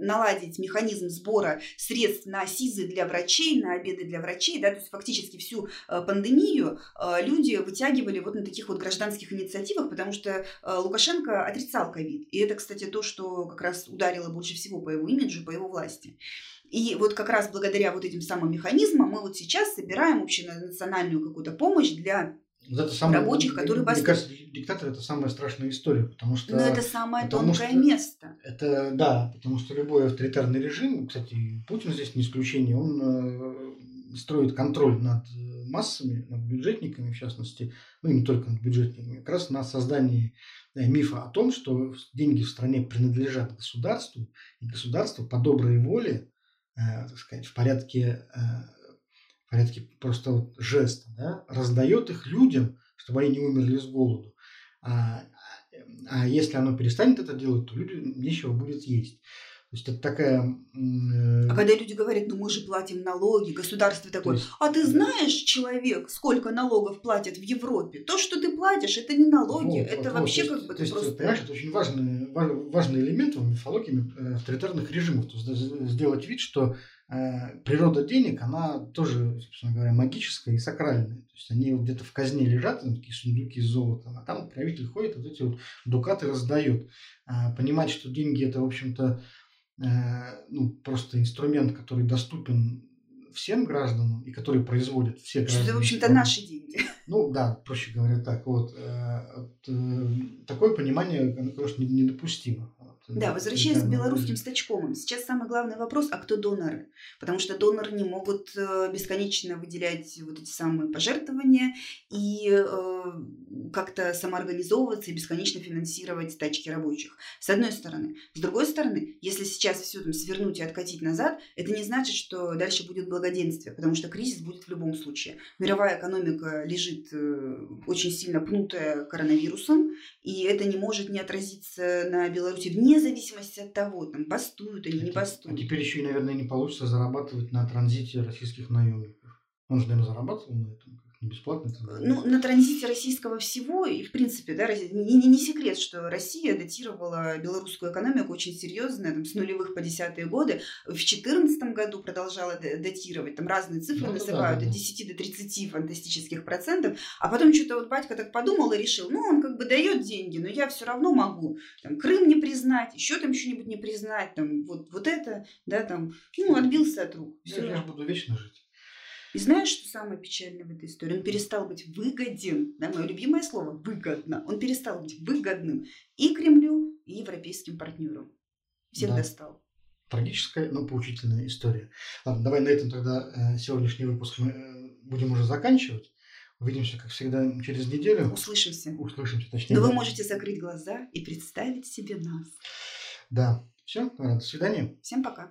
наладить механизм сбора средств на СИЗы для врачей, на обеды для врачей, да, то есть фактически всю э, пандемию э, люди вытягивали вот на таких вот гражданских инициативах, потому что э, Лукашенко отрицал ковид. И это, кстати, то, что как раз ударило больше всего по его имиджу, по его власти. И вот как раз благодаря вот этим самым механизмам мы вот сейчас собираем общенациональную какую-то помощь для вот это самое, рабочих, которые бастуют. Мне кажется, диктатор это самая страшная история, потому что... Но это самое тонкое что, место. Это, да, потому что любой авторитарный режим, кстати, Путин здесь не исключение, он э, строит контроль над массами, над бюджетниками в частности, ну и не только над бюджетниками, как раз на создании э, мифа о том, что деньги в стране принадлежат государству, и государство по доброй воле Э, так сказать, в порядке, э, порядке просто вот жеста, да, раздает их людям, чтобы они не умерли с голоду. А, а если оно перестанет это делать, то людям нечего будет есть. То есть это такая... Э... А когда люди говорят, ну мы же платим налоги, государство такое, есть... а ты знаешь, человек, сколько налогов платят в Европе? То, что ты платишь, это не налоги, вот, это вот, вообще вот, как бы то есть, просто... Понимаешь, это очень важный, важный элемент в мифологии э, авторитарных режимов. То есть сделать вид, что природа денег, она тоже, собственно говоря, магическая и сакральная. То есть они вот где-то в казне лежат, такие сундуки с золотом, а там правитель ходит, вот эти вот дукаты раздает. А понимать, что деньги это, в общем-то, Э, ну, просто инструмент, который доступен всем гражданам и который производят все граждане. Это, в общем-то, наши деньги. Ну да, проще говоря так. Вот, э, э, такое понимание, оно, конечно, недопустимо. Да, возвращаясь к белорусским стачкомам, сейчас самый главный вопрос, а кто доноры? Потому что доноры не могут э, бесконечно выделять вот эти самые пожертвования и э, как-то самоорганизовываться и бесконечно финансировать стачки рабочих. С одной стороны. С другой стороны, если сейчас все там свернуть и откатить назад, это не значит, что дальше будет благоденствие, потому что кризис будет в любом случае. Мировая экономика лежит э, очень сильно пнутая коронавирусом, и это не может не отразиться на Беларуси вне зависимости от того, там, бастуют они, не бастуют. А теперь еще и, наверное, не получится зарабатывать на транзите российских наемников. Он же, наверное, зарабатывал на этом бесплатно это Ну, на транзите российского всего, и в принципе, да, не, не, не секрет, что Россия датировала белорусскую экономику очень серьезно, там, с нулевых по десятые годы. В 2014 году продолжала датировать, там разные цифры ну, называют, да, да, от 10 до 30 фантастических процентов, а потом что-то вот батька так подумал и решил, ну, он как бы дает деньги, но я все равно могу там, Крым не признать, еще там что-нибудь не признать, там, вот, вот это, да, там, ну, отбился от рук. Я, я же буду вечно жить. И знаешь, что самое печальное в этой истории? Он перестал быть выгоден, да, мое любимое слово, выгодно. Он перестал быть выгодным и Кремлю, и европейским партнерам. Всех Да. достал. Трагическая, но поучительная история. Ладно, давай на этом тогда э, сегодняшний выпуск мы э, будем уже заканчивать. Увидимся, как всегда, через неделю. Услышимся. Услышимся, точнее. Но вы можете закрыть глаза и представить себе нас. Да. Все, до свидания. Всем пока.